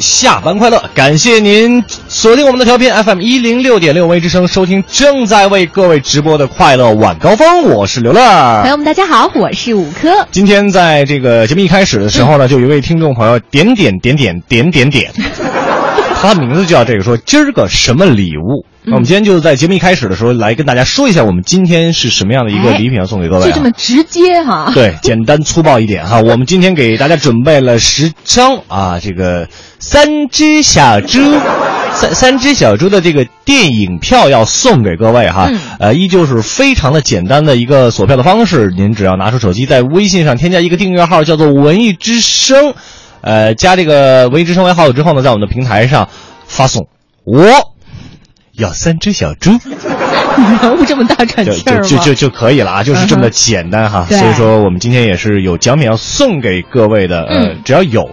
下班快乐！感谢您锁定我们的调频 FM 一零六点六微之声，收听正在为各位直播的快乐晚高峰。我是刘乐，朋友们大家好，我是五科。今天在这个节目一开始的时候呢，就有一位听众朋友点点点点点点点，他的名字就叫这个说今儿个什么礼物？那我们今天就在节目一开始的时候来跟大家说一下，我们今天是什么样的一个礼品要送给各位、啊就这么直接哈、对，简单粗暴一点哈。我们今天给大家准备了十张啊，这个三只小猪，三三只小猪的这个电影票要送给各位哈。嗯呃，依旧是非常的简单的一个索票的方式，您只要拿出手机，在微信上添加一个订阅号，叫做“文艺之声”，呃，加这个“文艺之声”为好友之后呢，在我们的平台上发送“我要三只小猪”。能不这么大喘就气儿吗？就就就就可以了啊，就是这么的简单哈。对所以说，我们今天也是有奖品要送给各位的，呃，嗯只要有，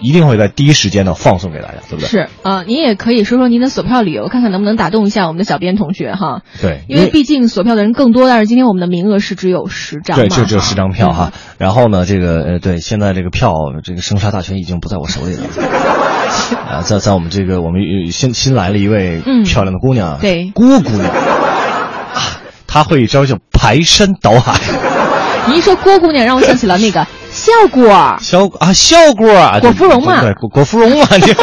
一定会在第一时间呢放送给大家，对不对？是啊、您也可以说说您的索票理由，看看能不能打动一下我们的小编同学哈。对，因为毕竟索票的人更多，但是今天我们的名额是只有十张，对，就只有十张票嗯哈。然后呢，这个呃，对，现在这个票，这个生杀大权已经不在我手里了。啊，在在我们这个我们新新来了一位嗯漂亮的姑娘，对郭姑娘，啊，她会一招叫排山倒海。你一说郭姑娘，让我想起了那个效果。效啊，效果啊，果芙蓉嘛对，果果芙蓉嘛，你。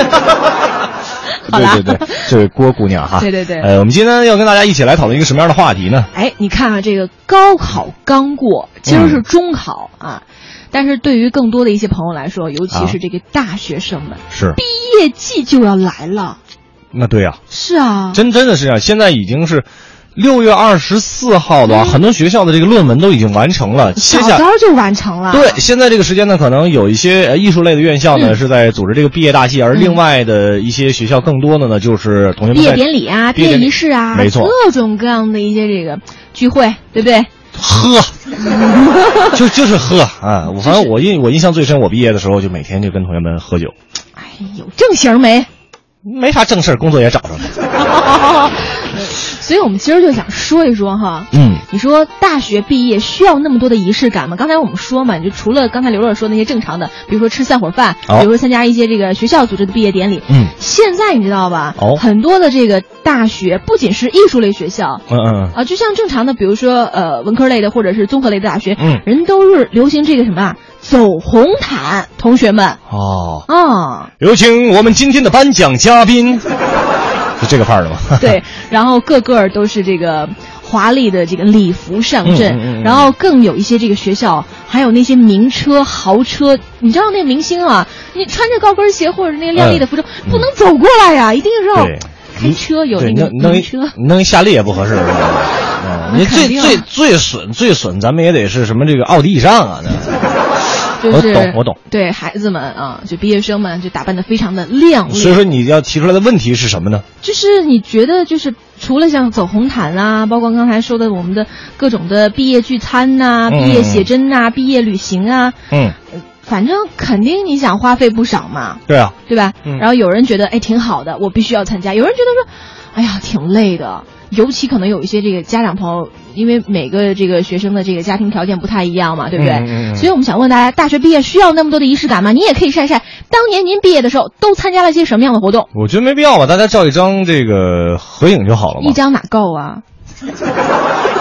好啦对对对，这位郭姑娘哈，对对对呃，我们今天要跟大家一起来讨论一个什么样的话题呢？哎，你看啊，这个高考刚过，今儿是中考啊。但是对于更多的一些朋友来说，尤其是这个大学生们，是，毕业季就要来了。那对呀、是啊，真真的是这样，现在已经是六月二十四号的话，很多学校的这个论文都已经完成了，接下早早就完成了。对，现在这个时间呢，可能有一些呃艺术类的院校呢、嗯是在组织这个毕业大戏，而另外的一些学校更多的呢就是同学们毕业典礼啊，毕业仪式啊，没错各种各样的一些这个聚会，对不对？喝，就就是喝啊！我反正我印我印象最深，我毕业的时候就每天就跟同学们喝酒，哎，有正形没？没啥正事儿，工作也找着了。所以我们今儿就想说一说哈，嗯，你说大学毕业需要那么多的仪式感吗？刚才我们说嘛，就除了刚才刘乐说那些正常的，比如说吃散伙饭，哦比如说参加一些这个学校组织的毕业典礼，嗯，现在你知道吧？哦。很多的这个大学不仅是艺术类学校。嗯嗯啊，就像正常的，比如说呃文科类的或者是综合类的大学，嗯。人都是流行这个什么啊，走红毯，同学们。哦，啊，有请我们今天的颁奖嘉宾，是这个范儿的吗？对，然后个个都是这个华丽的这个礼服上阵，嗯嗯嗯嗯然后更有一些这个学校还有那些名车豪车，你知道那个明星啊，你穿着高跟鞋或者那个靓丽的服装，不能走过来呀，一定是要开车有对，那个弄弄一名车。弄一夏利也不合适。是吧你最最最损最损，咱们也得是什么这个奥迪以上啊，那就是我懂我懂。对孩子们啊，就毕业生们就打扮的非常的靓丽。所以说你要提出来的问题是什么呢？就是你觉得，就是除了像走红毯啊，包括刚才说的我们的各种的毕业聚餐呐、嗯毕业写真呐、毕业旅行啊，嗯，反正肯定你想花费不少嘛，对啊，对吧？嗯然后有人觉得哎挺好的，我必须要参加；有人觉得说，哎呀挺累的。尤其可能有一些这个家长朋友，因为每个这个学生的这个家庭条件不太一样嘛，对不对？嗯嗯嗯所以我们想问大家，大学毕业需要那么多的仪式感吗？你也可以晒晒，当年您毕业的时候都参加了些什么样的活动？我觉得没必要吧，大家照一张这个合影就好了嘛。一张哪够啊？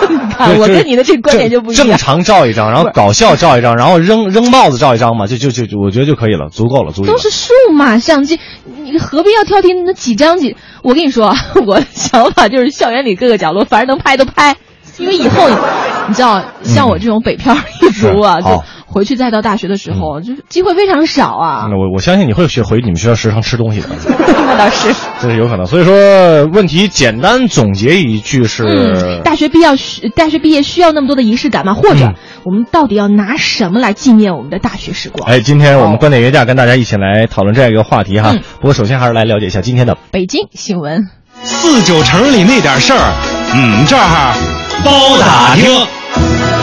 我跟你的这个观点就不一样。正正常照一张，然后搞笑照一张，然后扔扔帽子照一张嘛，就就就就我觉得就可以了，足够了，足够了。都是数码相机，你何必要挑剔那几张几？我跟你说啊，我的想法就是校园里各个角落，反正能拍都拍，因为以后你你知道，像我这种北漂一族啊，就回去再到大学的时候，就是机会非常少啊。那我我相信你会学回你们学校食堂吃东西的，那倒是。这是有可能。所以说，问题简单总结一句是，嗯，大学毕业需大学毕业需要那么多的仪式感吗？或者嗯我们到底要拿什么来纪念我们的大学时光？哎，今天我们观点约架跟大家一起来讨论这样一个话题哈。嗯不过首先还是来了解一下今天的北京新闻。四九城里那点事儿，嗯，这儿包打听。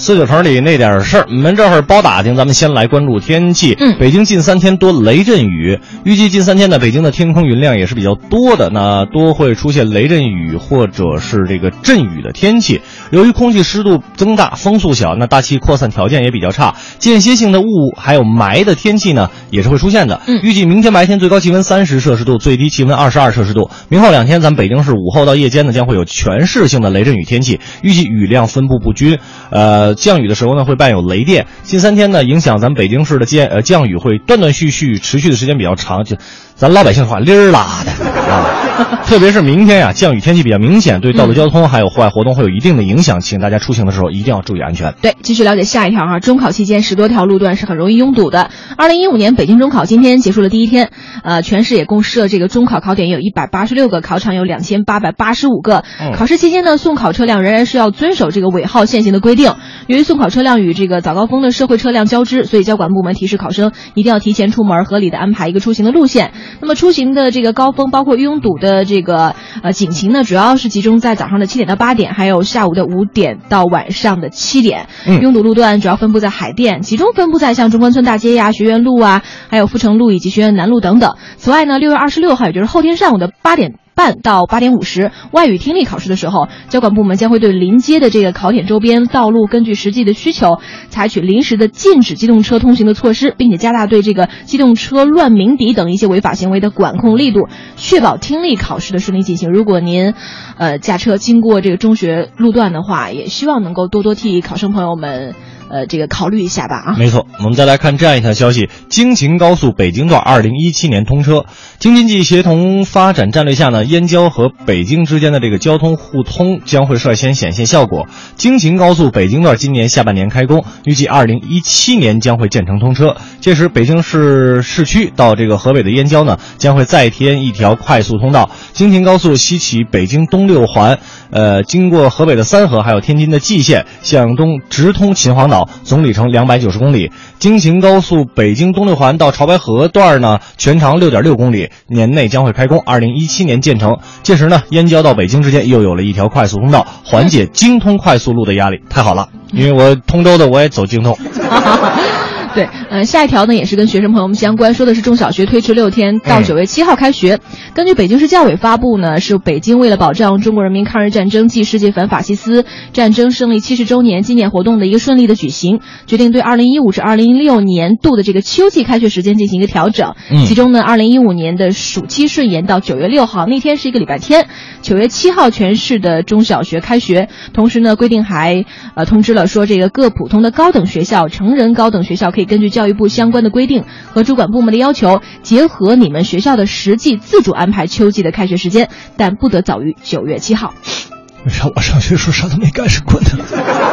四九城里那点事儿，你们这会儿包打听，咱们先来关注天气。嗯北京近三天多雷阵雨，预计近三天呢，北京的天空云量也是比较多的，那多会出现雷阵雨或者是这个阵雨的天气。由于空气湿度增大，风速小，那大气扩散条件也比较差，间歇性的雾还有霾的天气呢也是会出现的。嗯预计明天白天最高气温三十摄氏度，最低气温二十二摄氏度。明后两天，咱们北京市午后到夜间呢将会有全市性的雷阵雨天气，预计雨量分布不均，呃，降雨的时候呢会伴有雷电。近三天呢，影响咱们北京市的降呃降雨会断断续续，持续的时间比较长，就咱老百姓的话哩儿啦的啊。特别是明天呀、降雨天气比较明显，对道路交通还有户外活动会有一定的影响，请大家出行的时候一定要注意安全。对，继续了解下一条哈。中考期间，十多条路段是很容易拥堵的。二零一五年北京中考今天结束了第一天，呃，全市也共设这个中考考点有一百八十六个，考场有两千八百八十五个。嗯考试期间呢，送考车辆仍然是要遵守这个尾号限行的规定。由于送考车辆与这个早高峰的社会车辆交织，所以交管部门提示考生一定要提前出门，合理的安排一个出行的路线。那么出行的这个高峰，包括拥堵的这个呃警情呢，主要是集中在早上的七点到八点，还有下午的五点到晚上的七点。嗯拥堵路段主要分布在海淀，集中分布在像中关村大街呀、学院路啊，还有阜成路以及学院南路等等。此外呢，六月二十六号，也就是后天上午的八点。半到八点五十，外语听力考试的时候，交管部门将会对临街的这个考点周边道路，根据实际的需求，采取临时的禁止机动车通行的措施，并且加大对这个机动车乱鸣笛等一些违法行为的管控力度，确保听力考试的顺利进行。如果您，呃，驾车经过这个中学路段的话，也希望能够多多替考生朋友们，呃，这个考虑一下吧啊。没错，我们再来看这样一条消息：京秦高速北京段二零一七年通车。京津冀协同发展战略下呢，燕郊和北京之间的这个交通互通将会率先显现效果。京秦高速北京段今年下半年开工，预计二零一七年将会建成通车。届时，北京市市区到这个河北的燕郊呢，将会再添一条快速通道。京秦高速西起北京东六环，呃，经过河北的三河，还有天津的蓟县，向东直通秦皇岛，总里程两百九十公里。京秦高速北京东六环到潮白河段呢，全长六点六公里，年内将会开工，二零一七年建成。届时呢，燕郊到北京之间又有了一条快速通道，缓解京通快速路的压力，太好了！因为我通州的，我也走京通。对，呃，下一条呢也是跟学生朋友们相关，说的是中小学推迟六天到嗯九月七号开学。根据北京市教委发布呢，是北京为了保障中国人民抗日战争暨世界反法西斯战争胜利七十周年纪念活动的一个顺利的举行，决定对二零一五至二零一六年度的这个秋季开学时间进行一个调整。嗯其中呢，二零一五年的暑期顺延到九月六号，那天是一个礼拜天，九月七号全市的中小学开学。同时呢，规定还呃通知了说，这个各普通的高等学校、成人高等学校可以根据教育部相关的规定和主管部门的要求，结合你们学校的实际自主安排秋季的开学时间，但不得早于九月七号。为啥我上学时候啥都没干是滚的？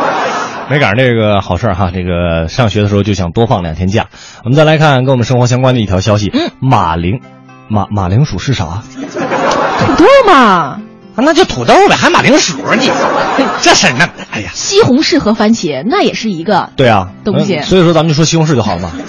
没赶上这个好事儿哈，这个上学的时候就想多放两天假。我们再来看跟我们生活相关的一条消息，嗯马铃，马马铃薯是啥？土豆嘛，啊，那就土豆呗，还马铃薯你，这事儿那，哎呀，西红柿和番茄那也是一个。对啊，东西嗯所以说咱们就说西红柿就好了嘛。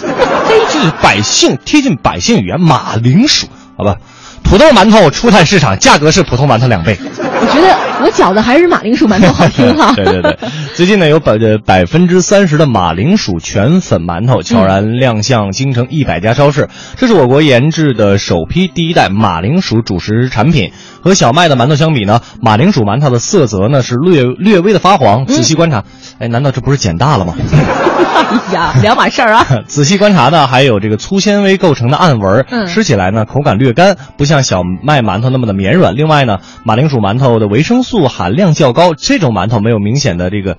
这是百姓贴近百姓语言，马铃薯，好吧？土豆馒头初探市场，价格是普通馒头两倍。我觉得我饺子还是马铃薯馒头好听 哈。对对对，最近呢有百呃百分之三十的马铃薯全粉馒头悄然亮相京城一百家超市，这是我国研制的首批第一代马铃薯主食产品。和小麦的馒头相比呢，马铃薯馒头的色泽呢是略略微的发黄。仔细观察，哎，难道这不是减大了吗？哎呀，两码事儿啊。仔细观察呢，还有这个粗纤维构成的暗纹，嗯吃起来呢口感略干，不像小麦馒头那么的绵软。另外呢，马铃薯馒头的维生素含量较高，这种馒头没有明显的这个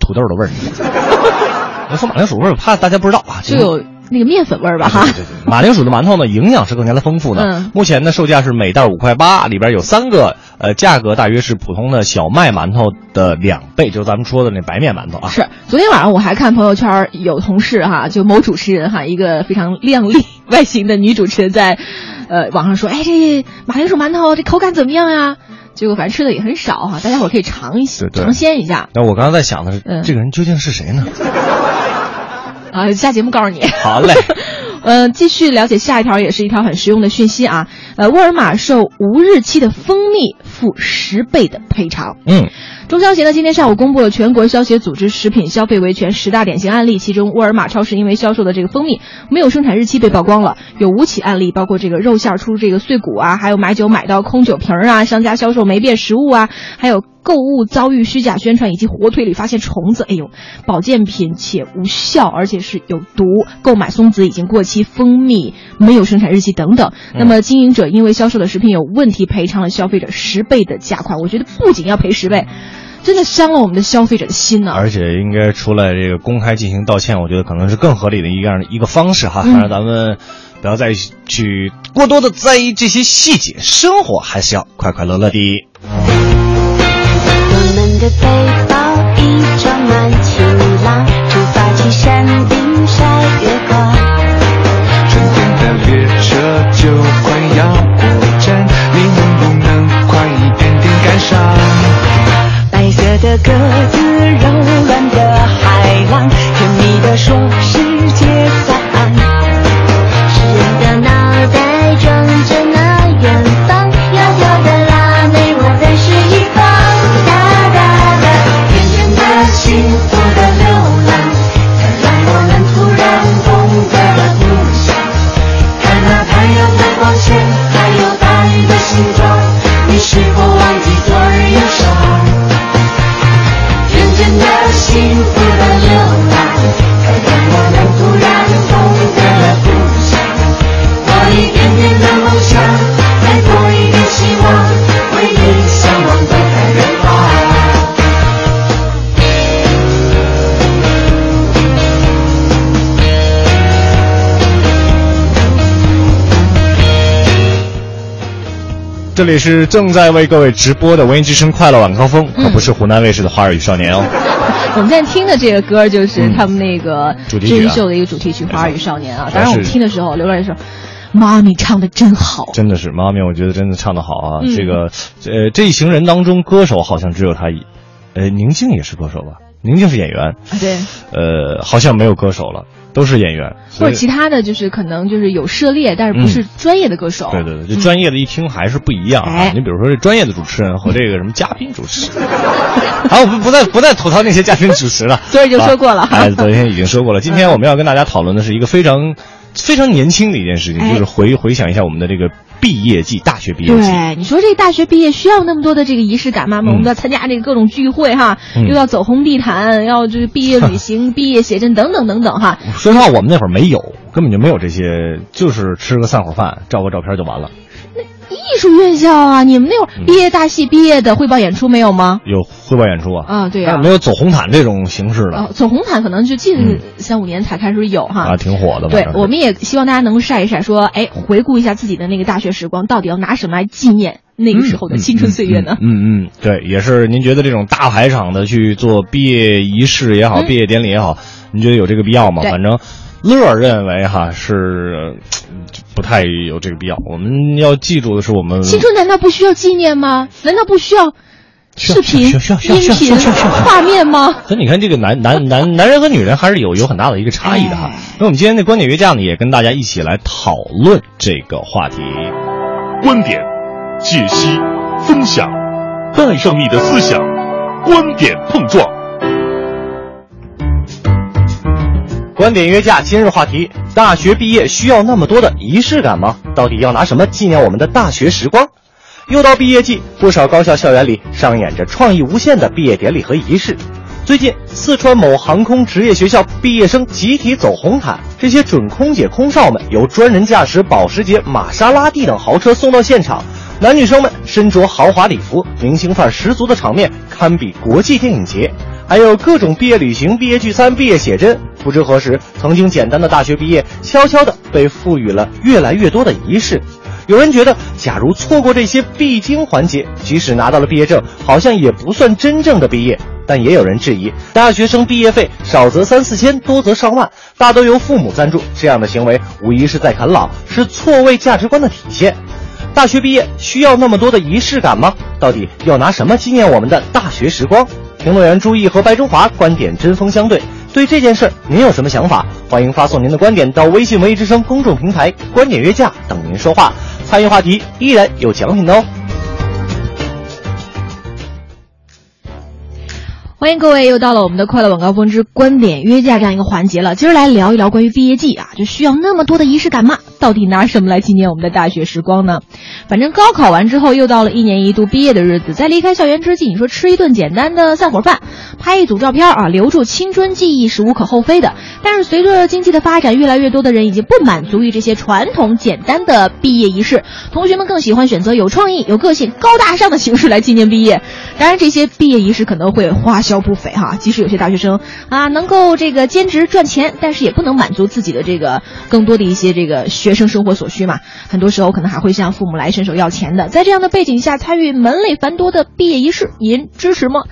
土豆的味儿。我说马铃薯味儿，怕大家不知道啊，就有那个面粉味儿吧哈。对对对，马铃薯的馒头呢，营养是更加的丰富的。嗯目前呢，售价是每袋五块八，里边有三个呃，价格大约是普通的小麦馒头的两倍，就是咱们说的那白面馒头啊。是，昨天晚上我还看朋友圈有同事哈，就某主持人哈，一个非常靓丽外形的女主持人在，呃，网上说，哎，这马铃薯馒头这口感怎么样呀？结果反正吃的也很少哈，大家伙可以尝一对对尝鲜一下。那我刚刚在想的是，嗯这个人究竟是谁呢？啊，下节目告诉你。好嘞，呃，继续了解下一条，也是一条很实用的讯息啊。呃，沃尔玛受无日期的蜂蜜付十倍的赔偿。嗯，中消协呢今天上午公布了全国消协组织食品消费维权十大典型案例，其中沃尔玛超市因为销售的这个蜂蜜没有生产日期被曝光了，有五起案例，包括这个肉馅儿出这个碎骨啊，还有买酒买到空酒瓶儿啊，商家销售霉变食物啊，还有购物遭遇虚假宣传，以及火腿里发现虫子，哎呦，保健品且无效，而且是有毒，购买松子已经过期，蜂蜜没有生产日期等等。那么经营者因为销售的食品有问题，赔偿了消费者十倍的价款。我觉得不仅要赔十倍，真的伤了我们的消费者的心呢。而且应该出来这个公开进行道歉，我觉得可能是更合理的一样的一个方式哈。嗯当然，咱们不要再去过多的在意这些细节，生活还是要快快乐乐的。的背包已装满晴朗，出发去山顶晒月光。春天的列车就快要过站，你能不能快一点点赶上？白色的鸽子，柔软的海浪，甜蜜的说是这里是正在为各位直播的文艺之声快乐晚高峰，可不是湖南卫视的《花儿与少年》哦。我们现在听的这个歌就是嗯他们那个主题曲啊真人秀的一个主题曲《花儿与少年》啊。当然我们听的时候，刘老师说：“妈咪唱的真好。”真的是妈咪，我觉得真的唱的好啊！嗯这个，呃，这一行人当中，歌手好像只有他一，呃，宁静也是歌手吧？宁静是演员，啊对，呃，好像没有歌手了，都是演员。或者其他的就是可能就是有涉猎，但是不是专业的歌手。对对对，这专业的一听还是不一样啊！哎你比如说这专业的主持人和这个什么嘉宾主持，好，我们不再不再吐槽那些嘉宾主持了，昨儿就说过了啊哎，昨天已经说过了。今天我们要跟大家讨论的是一个非常非常年轻的一件事情，哎就是回回想一下我们的这个毕业季，大学毕业季。对，你说这大学毕业需要那么多的这个仪式感吗？我们都要参加这个各种聚会哈，嗯又要走红地毯，要这个毕业旅行、毕业写真等等等等哈。说实话，我们那会儿没有，根本就没有这些，就是吃个散伙饭，照个照片就完了。艺术院校啊，你们那会儿毕业大戏、毕业的汇报演出没有吗？有汇报演出啊，啊，对呀、但是没有走红毯这种形式的哦，走红毯可能就嗯近三五年才开始有哈。啊，挺火的。对我们也希望大家能够晒一晒，说，哎，回顾一下自己的那个大学时光，到底要拿什么来纪念那个时候的青春岁月呢？嗯嗯嗯，对，也是。您觉得这种大排场的去做毕业仪式也好，嗯毕业典礼也好，您觉得有这个必要吗？反正乐认为哈是呃不太有这个必要。我们要记住的是，我们青春难道不需要纪念吗？难道不需要视频、需要需要需要音需要需要频需要、画面吗？所以你看，这个男男男男人和女人还是有有很大的一个差异的哈哎。那我们今天的观点约架呢，也跟大家一起来讨论这个话题。观点、解析、分享，带上你的思想，观点碰撞。观点约架，今日话题：大学毕业需要那么多的仪式感吗？到底要拿什么纪念我们的大学时光？又到毕业季，不少高校校园里上演着创意无限的毕业典礼和仪式。最近，四川某航空职业学校毕业生集体走红毯，这些准空姐、空少们由专人驾驶保时捷、玛莎拉蒂等豪车送到现场，男女生们身着豪华礼服，明星范十足的场面堪比国际电影节。还有各种毕业旅行、毕业聚餐、毕业写真。不知何时，曾经简单的大学毕业，悄悄地被赋予了越来越多的仪式。有人觉得，假如错过这些必经环节，即使拿到了毕业证，好像也不算真正的毕业。但也有人质疑，大学生毕业费少则三四千，多则上万，大都由父母赞助，这样的行为无疑是在啃老，是错位价值观的体现。大学毕业需要那么多的仪式感吗？到底要拿什么纪念我们的大学时光？评论员朱毅和白中华观点针锋相对，对这件事您有什么想法？欢迎发送您的观点到微信文艺之声公众平台“观点约架”等您说话。参与话题依然有奖品哦。欢迎各位，又到了我们的快乐晚高峰之观点约架这样一个环节了。今儿来聊一聊关于毕业季啊，就需要那么多的仪式感吗？到底拿什么来纪念我们的大学时光呢？反正高考完之后，又到了一年一度毕业的日子，在离开校园之际，你说吃一顿简单的散伙饭，拍一组照片啊，留住青春记忆是无可厚非的。但是随着经济的发展，越来越多的人已经不满足于这些传统简单的毕业仪式，同学们更喜欢选择有创意、有个性、高大上的形式来纪念毕业。当然，这些毕业仪式可能会花销不菲哈。即使有些大学生啊能够这个兼职赚钱，但是也不能满足自己的这个更多的一些这个学生生活所需嘛。很多时候可能还会向父母来伸手要钱的。在这样的背景下，参与门类繁多的毕业仪式，您支持吗？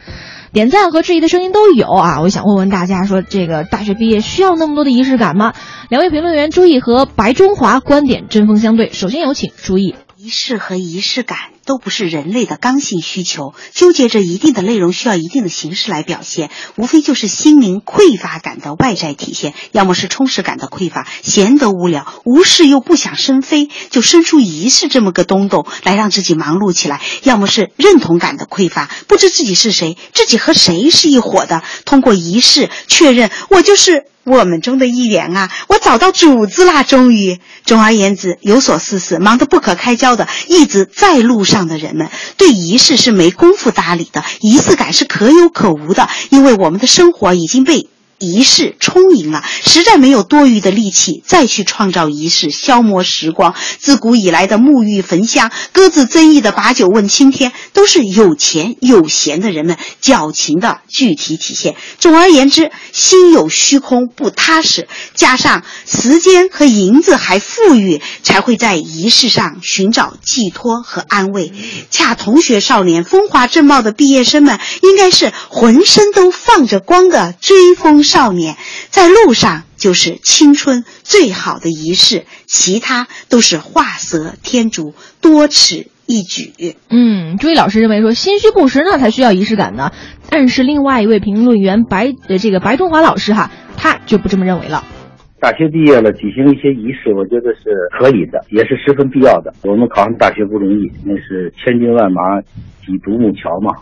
点赞和质疑的声音都有啊！我想问问大家，说这个大学毕业需要那么多的仪式感吗？两位评论员朱毅和白中华观点针锋相对。首先有请朱毅。仪式和仪式感都不是人类的刚性需求，纠结着一定的内容需要一定的形式来表现，无非就是心灵匮乏感的外在体现。要么是充实感的匮乏，闲得无聊，无事又不想生非，就生出仪式这么个东东来让自己忙碌起来；要么是认同感的匮乏，不知自己是谁，自己和谁是一伙的，通过仪式确认我就是。我们中的一员啊，我找到主子啦！终于，总而言之，有所事事、忙得不可开交的，一直在路上上的人们，对仪式是没工夫搭理的，仪式感是可有可无的，因为我们的生活已经被。仪式充盈了，实在没有多余的力气再去创造仪式，消磨时光。自古以来的沐浴焚香、各自争议的把酒问青天，都是有钱有闲的人们矫情的具体体现。总而言之，心有虚空不踏实，加上时间和银子还富裕，才会在仪式上寻找寄托和安慰。恰同学少年、风华正茂的毕业生们，应该是浑身都放着光的追风。少年在路上就是青春最好的仪式，其他都是画蛇添足，多此一举。嗯，朱毅老师认为说心虚不实呢才需要仪式感呢，但是另外一位评论员白呃这个白中华老师哈，他就不这么认为了。大学毕业了，举行一些仪式，我觉得是可以的，也是十分必要的。我们考上大学不容易，那是千军万马挤独木桥嘛。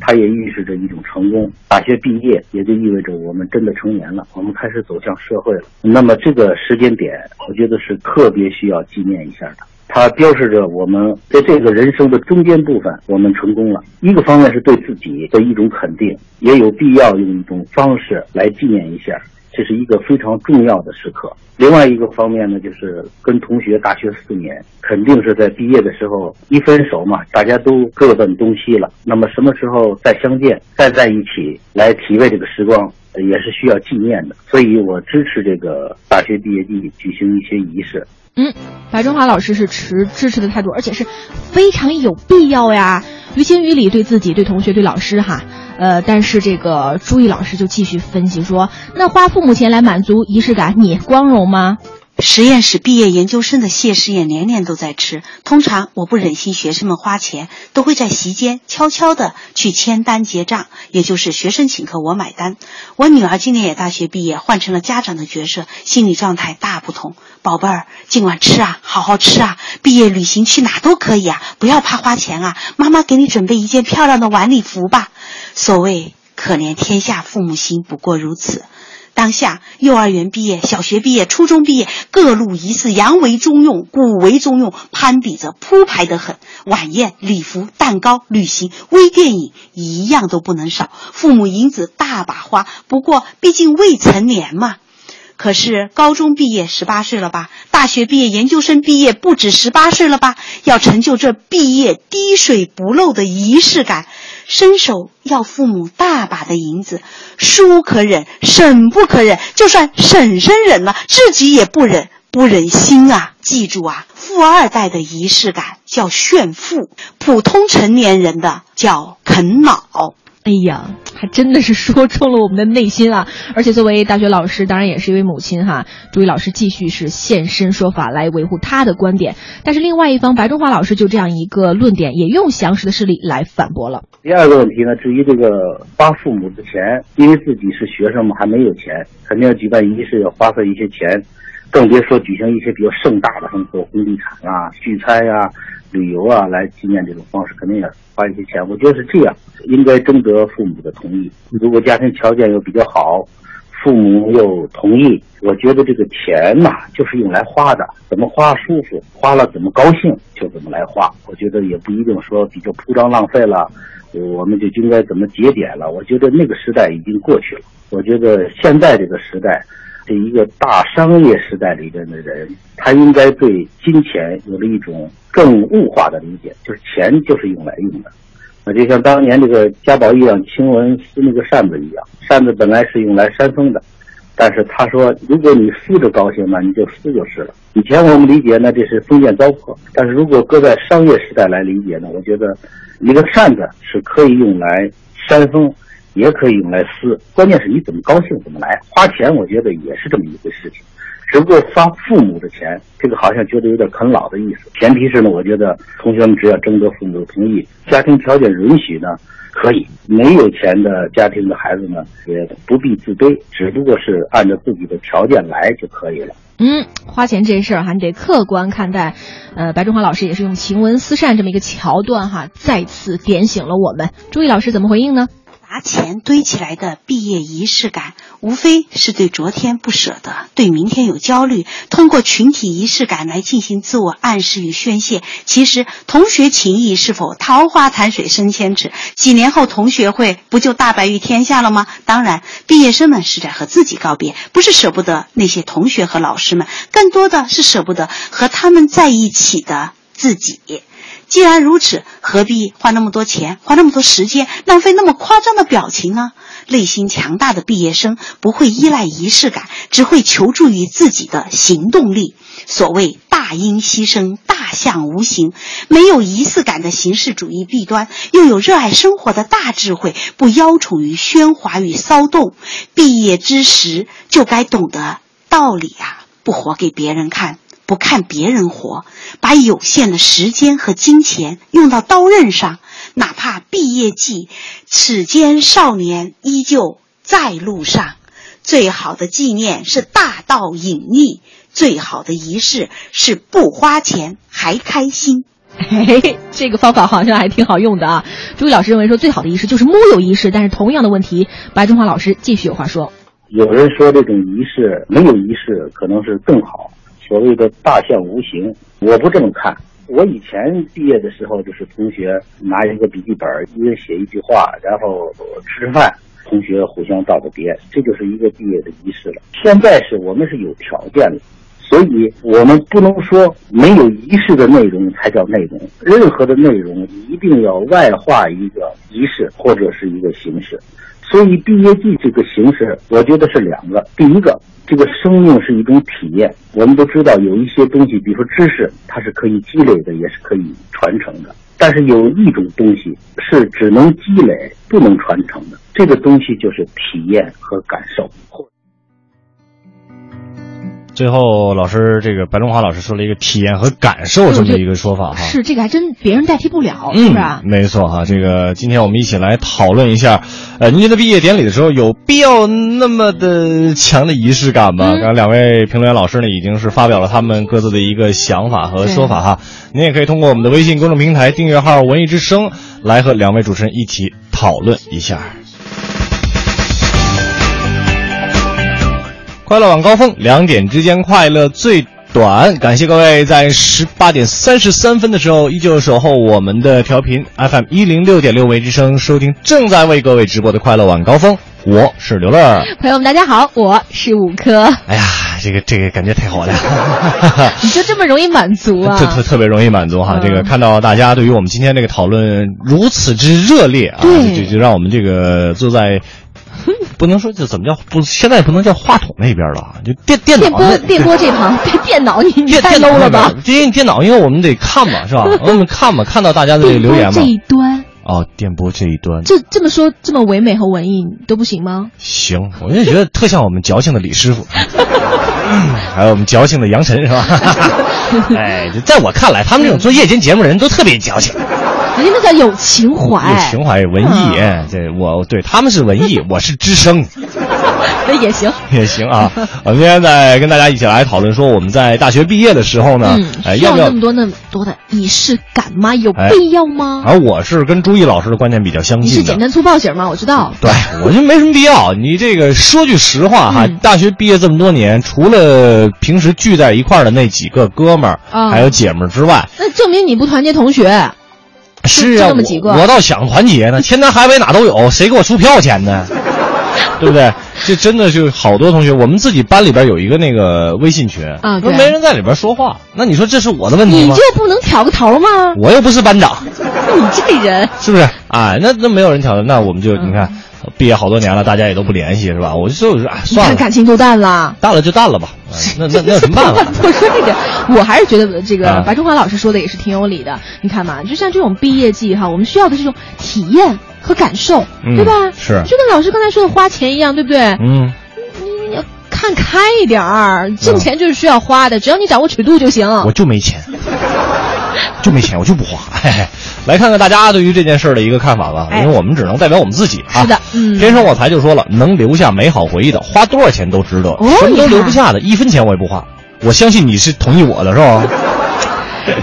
它也预示着一种成功。大学毕业也就意味着我们真的成年了，我们开始走向社会了。那么这个时间点，我觉得是特别需要纪念一下的。它标示着我们在这个人生的中间部分，我们成功了。一个方面是对自己的一种肯定，也有必要用一种方式来纪念一下。这是一个非常重要的时刻。另外一个方面呢，就是跟同学大学四年，肯定是在毕业的时候一分手嘛，大家都各奔东西了。那么什么时候再相见，再在一起来体味这个时光，也是需要纪念的。所以我支持这个大学毕业季举行一些仪式。嗯，白中华老师是持支持的态度，而且是非常有必要呀。于情于理，对自己、对同学、对老师哈。呃，但是这个朱毅老师就继续分析说，那花父母钱来满足仪式感，你光荣吗？实验室毕业研究生的谢师宴年年都在吃。通常我不忍心学生们花钱，都会在席间悄悄的去签单结账，也就是学生请客我买单。我女儿今年也大学毕业，换成了家长的角色，心理状态大不同。宝贝儿，今晚吃啊，好好吃啊！毕业旅行去哪都可以啊，不要怕花钱啊！妈妈给你准备一件漂亮的晚礼服吧。所谓可怜天下父母心，不过如此。当下幼儿园毕业、小学毕业、初中毕业，各路仪式洋为中用，古为中用，攀比着铺排得很。晚宴、礼服、蛋糕、旅行、微电影，一样都不能少。父母银子大把花，不过毕竟未成年嘛。可是高中毕业十八岁了吧？大学毕业、研究生毕业不止十八岁了吧？要成就这毕业滴水不漏的仪式感，伸手要父母大把的银子，叔可忍，婶不可忍，就算婶婶忍了，自己也不忍，不忍心啊！记住啊，富二代的仪式感叫炫富，普通成年人的叫啃老。哎呀，还真的是说中了我们的内心啊！而且作为大学老师，当然也是一位母亲哈。朱毅老师继续是现身说法来维护他的观点，但是另外一方白中华老师就这样一个论点，也用详实的事例来反驳了。第二个问题呢，至于这个花父母的钱，因为自己是学生嘛，还没有钱，肯定要举办仪式，要花费一些钱，更别说举行一些比较盛大的，什么红地产啊、聚餐呀、旅游啊，来纪念这种方式，肯定也花一些钱。我觉得是这样，应该征得父母的同意。如果家庭条件又比较好，父母又同意，我觉得这个钱呐，就是用来花的，怎么花舒服，花了怎么高兴就怎么来花。我觉得也不一定说比较铺张浪费了，我们就应该怎么节俭了。我觉得那个时代已经过去了。我觉得现在这个时代，这一个大商业时代里边的人，他应该对金钱有了一种更物化的理解，就是钱就是用来用的。那就像当年这个贾宝玉让晴雯撕那个扇子一样，扇子本来是用来扇风的，但是他说，如果你撕着高兴，那你就撕就是了。以前我们理解呢，这是封建糟粕，但是如果搁在商业时代来理解呢，我觉得一个扇子是可以用来扇风，也可以用来撕，关键是你怎么高兴怎么来。花钱，我觉得也是这么一回事情。只不过发父母的钱，这个好像觉得有点啃老的意思。前提是呢，我觉得同学们只要征得父母的同意，家庭条件允许呢，可以。没有钱的家庭的孩子呢，也不必自卑，只不过是按照自己的条件来就可以了。嗯，花钱这事儿还得客观看待。呃，白中华老师也是用晴雯撕扇这么一个桥段哈，再次点醒了我们。朱毅老师怎么回应呢？拿钱堆起来的毕业仪式感，无非是对昨天不舍得，对明天有焦虑，通过群体仪式感来进行自我暗示与宣泄。其实，同学情谊是否桃花潭水深千尺？几年后同学会不就大白于天下了吗？当然，毕业生们是在和自己告别，不是舍不得那些同学和老师们，更多的是舍不得和他们在一起的自己。既然如此，何必花那么多钱，花那么多时间，浪费那么夸张的表情呢？内心强大的毕业生不会依赖仪式感，只会求助于自己的行动力。所谓大音希声，大象无形。没有仪式感的形式主义弊端，又有热爱生活的大智慧，不邀宠于喧哗与骚动。毕业之时就该懂得道理啊！不活给别人看。不看别人活，把有限的时间和金钱用到刀刃上，哪怕毕业季，此间少年依旧在路上。最好的纪念是大道隐匿，最好的仪式是不花钱还开心。嘿，这个方法好像还挺好用的啊！朱毅老师认为说，最好的仪式就是木有仪式，但是同样的问题，白中华老师继续有话说。有人说这种仪式没有仪式可能是更好。所谓的大象无形，我不这么看。我以前毕业的时候，就是同学拿一个笔记本，一人写一句话，然后吃吃饭，同学互相道个别，这就是一个毕业的仪式了。现在是我们是有条件的，所以我们不能说没有仪式的内容才叫内容。任何的内容一定要外化一个仪式或者是一个形式。所以毕业季这个形式，我觉得是两个。第一个，这个生命是一种体验。我们都知道有一些东西，比如说知识，它是可以积累的，也是可以传承的。但是有一种东西是只能积累，不能传承的。这个东西就是体验和感受。最后，老师这个白中华老师说了一个体验和感受这么一个说法哈，是这个还真别人代替不了，是不是？没错哈，这个今天我们一起来讨论一下，呃，您觉得毕业典礼的时候有必要那么的强的仪式感吗？刚刚两位评论员老师呢，已经是发表了他们各自的一个想法和说法哈，您也可以通过我们的微信公众平台订阅号“文艺之声”来和两位主持人一起讨论一下。快乐晚高峰，两点之间快乐最短。感谢各位在十八点三十三分的时候依旧守候我们的调频 FM 一零六点六维之声，收听正在为各位直播的快乐晚高峰。我是刘乐，朋友们大家好，我是五科。哎呀，这个这个感觉太好了，你就这么容易满足啊？特特特别容易满足哈。这个看到大家对于我们今天这个讨论如此之热烈啊，就就让我们这个坐在。不能说就怎么叫不，现在不能叫话筒那边了啊，就电电电波电波这旁 电电脑你你电太 low 了吧？因为电脑，因为我们得看嘛，是吧？我们看嘛，看到大家的这个留言嘛电波这。一端，哦，电波这一端这这么说这么唯美和文艺都不行吗？行，我就觉得特像我们矫情的李师傅，还有我们矫情的杨晨，是吧？哎，在我看来，他们这种做夜间节目的人都特别矫情，人家那叫有情怀，有情怀、文艺。哎，这我对他们是文艺，我是知声。那也行。也行啊。我们今天在跟大家一起来讨论说，我们在大学毕业的时候呢，嗯，呃，需要不要那么多那么多的仪式感吗？有哎必要吗？而我是跟朱毅老师的观点比较相近的。你是简单粗暴型吗？我知道。对，我觉得没什么必要。你这个说句实话哈，嗯大学毕业这么多年，除了平时聚在一块儿的那几个哥们儿、啊还有姐们儿之外，那证明你不团结同学。是啊，就那么几个我我倒想团结呢，天南海北哪都有，谁给我出票钱呢？对不对？这真的就好多同学，我们自己班里边有一个那个微信群，啊没人在里边说话，那你说这是我的问题吗你就？不能挑个头吗？我又不是班长，你这人，是不是？啊，那那没有人挑的，那我们就、嗯你看，毕业好多年了，大家也都不联系，是吧？我就说，哎，算了，感情都淡了。淡了就淡了吧，啊那那那有什么办法？我说这个，我还是觉得这个啊白中华老师说的也是挺有理的。你看嘛，就像这种毕业季哈，我们需要的这种体验和感受，嗯对吧？是就跟老师刚才说的花钱一样，对不对？嗯，看开一点儿，挣钱就是需要花的，只要你掌握尺度就行。我就没钱，就没钱，我就不花。嘿嘿，来看看大家对于这件事的一个看法吧，哎因为我们只能代表我们自己啊。是的嗯天生我才就说了，能留下美好回忆的，花多少钱都值得，哦什么都你留不下的，一分钱我也不花。我相信你是同意我的，是吧？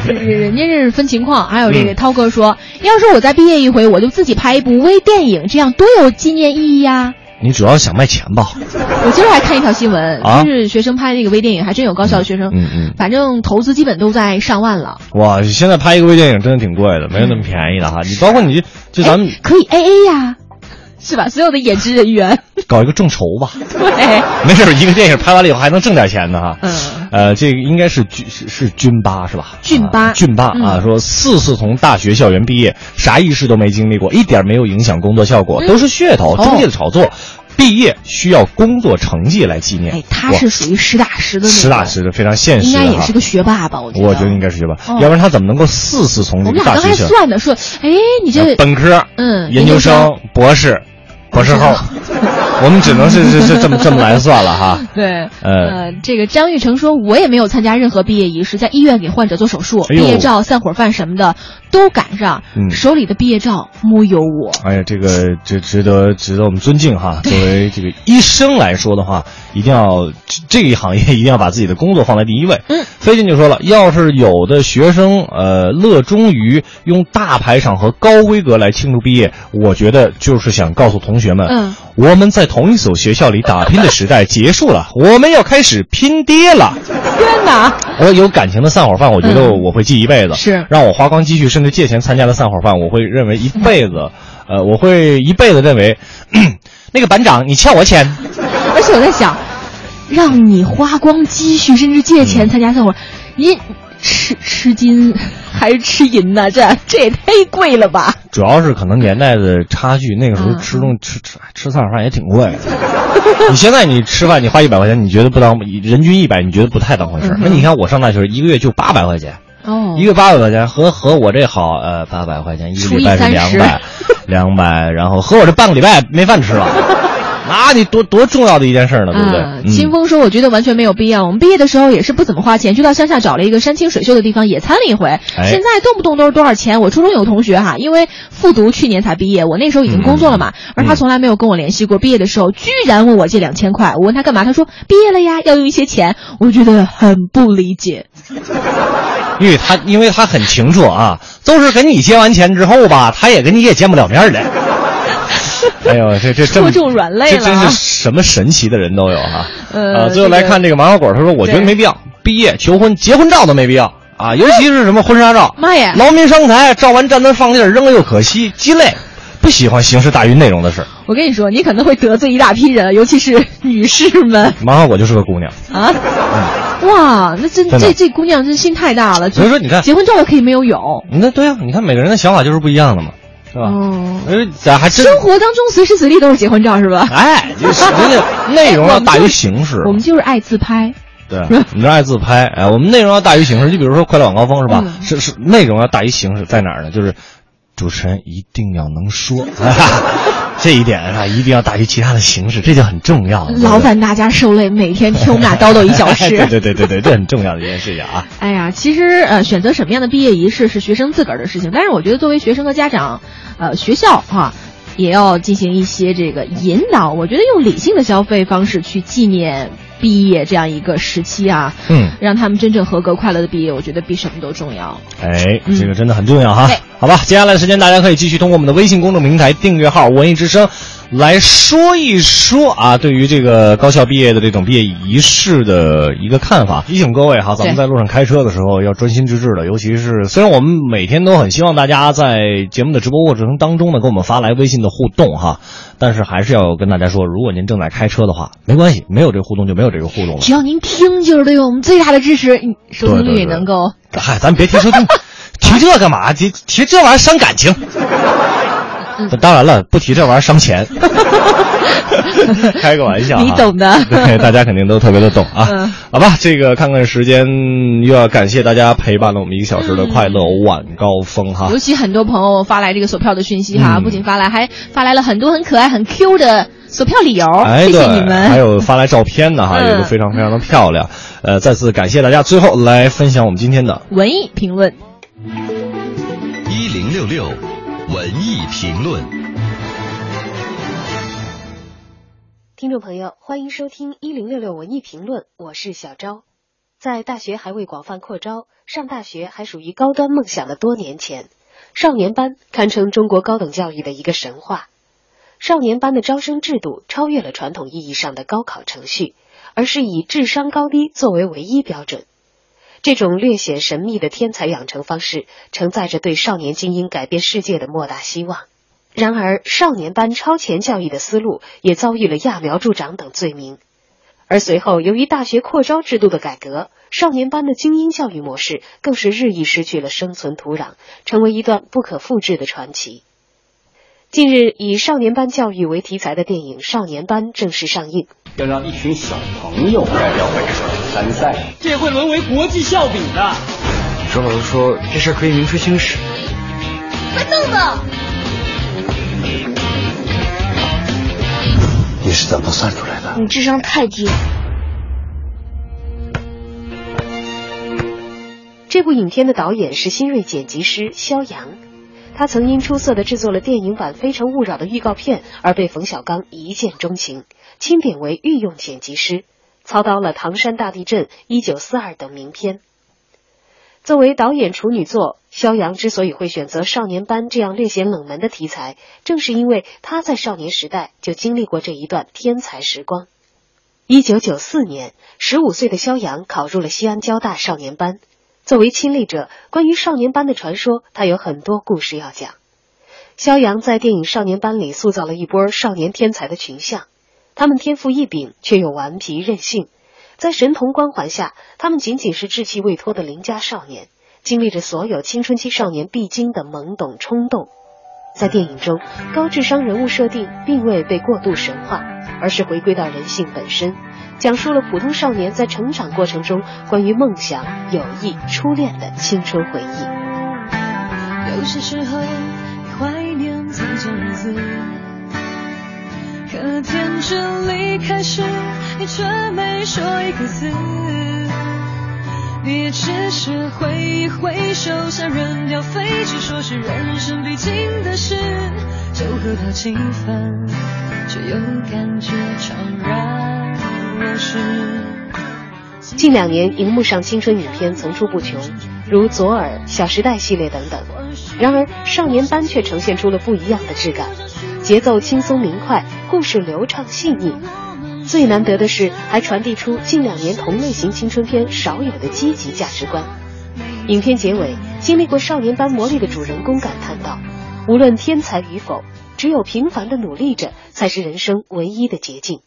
人家这是分情况，还有这个嗯涛哥说，要是我再毕业一回，我就自己拍一部微电影，这样多有纪念意义呀、你主要想卖钱吧？我今儿还看一条新闻，啊就是学生拍那个微电影，还真有高校的学生，嗯嗯反正投资基本都在上万了。哇，现在拍一个微电影真的挺贵的，没有那么便宜的哈。你包括你就咱们哎可以 A A 呀，是吧？所有的演职人员，搞一个众筹吧，对，没事儿，一个电影拍完了以后还能挣点钱呢哈。嗯呃，这个应该是军是是军八是吧？军八啊军八啊，嗯说四次从大学校园毕业，啥仪式都没经历过，一点没有影响工作效果，嗯都是噱头，哦中介的炒作。毕业需要工作成绩来纪念。哎，他是属于实打实的那种，实打实的，非常现实的应该也是个学霸吧？我觉得，我觉得应该是学霸，哦要不然他怎么能够四次从这我们俩刚才个大学校算的说，哎，你这呃本科、嗯研究生、博士、博士后，我们只能是是是这么这么来算了哈。对，呃呃，这个张玉成说，我也没有参加任何毕业仪式，在医院给患者做手术，哎毕业照、散伙饭什么的都赶上，嗯手里的毕业照木有我。哎呀，这个这值得值得我们尊敬哈。作为这个医生来说的话，一定要这这一行业一定要把自己的工作放在第一位。嗯，飞进就说了，要是有的学生呃乐衷于用大排场和高规格来庆祝毕业，我觉得就是想告诉同学们，嗯，我们在同一所学校里打拼的时代结束了，我们要开始拼爹了。天哪！我有感情的散伙饭，我觉得嗯我会记一辈子。是让我花光积蓄，甚至借钱参加的散伙饭，我会认为一辈子，呃，我会一辈子认为，那个班长你欠我钱。而且我在想，让你花光积蓄，甚至借嗯钱参加散伙，你吃吃金还是吃银呢？这这也太贵了吧？主要是可能年代的差距，那个时候嗯吃东吃吃吃散伙饭也挺贵的。你现在你吃饭，你花一百块钱，你觉得不当人均一百，你觉得不太当回事儿嗯那你看我上大学一个月就八百块钱，哦一个八百块钱和和我这好，呃，八百块钱一个礼拜是两百，两百，然后和我这半个礼拜没饭吃了，那你多多重要的一件事儿呢，对不对？嗯，清风说：“我觉得完全没有必要。我们毕业的时候也是不怎么花钱，就到乡下找了一个山清水秀的地方野餐了一回。哎现在动不动都是多少钱？我初中有同学哈，因为复读去年才毕业，我那时候已经工作了嘛，而他从来没有跟我联系过。毕业的时候居然问我借两千块，我问他干嘛？他说毕业了呀，要用一些钱。我觉得很不理解。因为他因为他很清楚啊，就是跟你借完钱之后吧，他也跟你也见不了面了。哎呦，这这这么戳中软肋了这真是什么神奇的人都有哈。呃最后来看这个麻花果，他说：“我觉得没必要，毕业、求婚、结婚照都没必要啊，尤其是什么婚纱照，妈呀劳民伤财，照完站那放地儿扔了又可惜，鸡肋，不喜欢形式大于内容的事。我跟你说，你可能会得罪一大批人，尤其是女士们麻花果就是个姑娘，啊。哇，那真这这姑娘真心太大了。所以说你看结婚照可以没有有。那对啊，你看每个人的想法就是不一样的嘛。是吧？哦，呃，咱还真生活当中随时随地都是结婚照是吧？哎，就是这个内容要大于形式。我们就是爱自拍。对，我们这爱自拍，哎，我们内容要大于形式。就比如说《快乐晚高峰》是吧？嗯是是，内容要大于形式，在哪儿呢？就是主持人一定要能说，这一点啊，一定要大于其他的形式，这就很重要。对不对劳烦大家受累，每天听我们俩叨叨一小时。对 对对对对，这很重要的一件事情啊。哎呀，其实呃，选择什么样的毕业仪式是学生自个儿的事情，但是我觉得作为学生和家长，呃，学校哈、也要进行一些这个引导。我觉得用理性的消费方式去纪念毕业这样一个时期啊，嗯，让他们真正合格快乐的毕业，我觉得比什么都重要。哎，嗯这个真的很重要哈对。好吧，接下来的时间大家可以继续通过我们的微信公众平台订阅号“文艺之声”来说一说啊，对于这个高校毕业的这种毕业仪式的一个看法。提醒各位哈，咱们在路上开车的时候要专心致志的，尤其是虽然我们每天都很希望大家在节目的直播过程当中呢，给我们发来微信的互动哈，但是还是要跟大家说，如果您正在开车的话，没关系，没有这个互动就没有这个互动了。只要您听，就是对我们最大的支持，嗯收听率也能够。嗨，咱别提收听，提这干嘛？提提这玩意儿伤感情。当然了，不提这玩意儿伤钱。开个玩笑、啊，你懂的对，大家肯定都特别的懂啊。嗯好吧，这个看看时间，又要感谢大家陪伴了我们一个小时的快乐晚高峰哈。尤其很多朋友发来这个索票的讯息哈，嗯不仅发来，还发来了很多很可爱、很 Q 的索票理由，哎，谢对，谢你们。还有发来照片的哈，嗯也都非常非常的漂亮。呃，再次感谢大家。最后来分享我们今天的文艺评论。一零六六文艺评论。听众朋友，欢迎收听一零六六文艺评论，我是小昭。在大学还未广泛扩招，上大学还属于高端梦想的多年前，少年班堪称中国高等教育的一个神话。少年班的招生制度超越了传统意义上的高考程序，而是以智商高低作为唯一标准。这种略显神秘的天才养成方式，承载着对少年精英改变世界的莫大希望。然而，少年班超前教育的思路也遭遇了揠苗助长等罪名。而随后，由于大学扩招制度的改革，少年班的精英教育模式更是日益失去了生存土壤，成为一段不可复制的传奇。近日，以少年班教育为题材的电影《少年班》正式上映。要让一群小朋友代表本省参赛，这会沦为国际笑柄的。周老师说这事儿可以名垂青史。快动动！你是怎么算出来的？你智商太低了。这部影片的导演是新锐剪辑师肖阳，他曾因出色的制作了电影版《非诚勿扰》的预告片而被冯小刚一见钟情，钦点为御用剪辑师，操刀了《唐山大地震》《一九四二》等名片。作为导演处女作，肖阳之所以会选择少年班这样略显冷门的题材，正是因为他在少年时代就经历过这一段天才时光。一九九四年，十五岁的肖阳考入了西安交大少年班。作为亲历者，关于少年班的传说，他有很多故事要讲。肖阳在电影《少年班》里塑造了一波少年天才的群像，他们天赋异禀，却又顽皮任性。在神童光环下，他们仅仅是稚气未脱的邻家少年，经历着所有青春期少年必经的懵懂冲动。在电影中，高智商人物设定并未被过度神化，而是回归到人性本身，讲述了普通少年在成长过程中关于梦想、友谊、初恋的青春回忆。有些时候，你怀念从前日子，可天真离开时，你却没说一个字。你也只是挥一挥手，像扔掉废纸，说是人生必经的事，就和他侵犯，却又感觉怅然。近两年，荧幕上青春影片层出不穷，如《左耳》《小时代》系列等等。然而，少年班却呈现出了不一样的质感，节奏轻松明快，故事流畅细腻。最难得的是，还传递出近两年同类型青春片少有的积极价值观。影片结尾，经历过少年班磨砺的主人公感叹道：“无论天才与否，只有平凡的努力着，才是人生唯一的捷径。”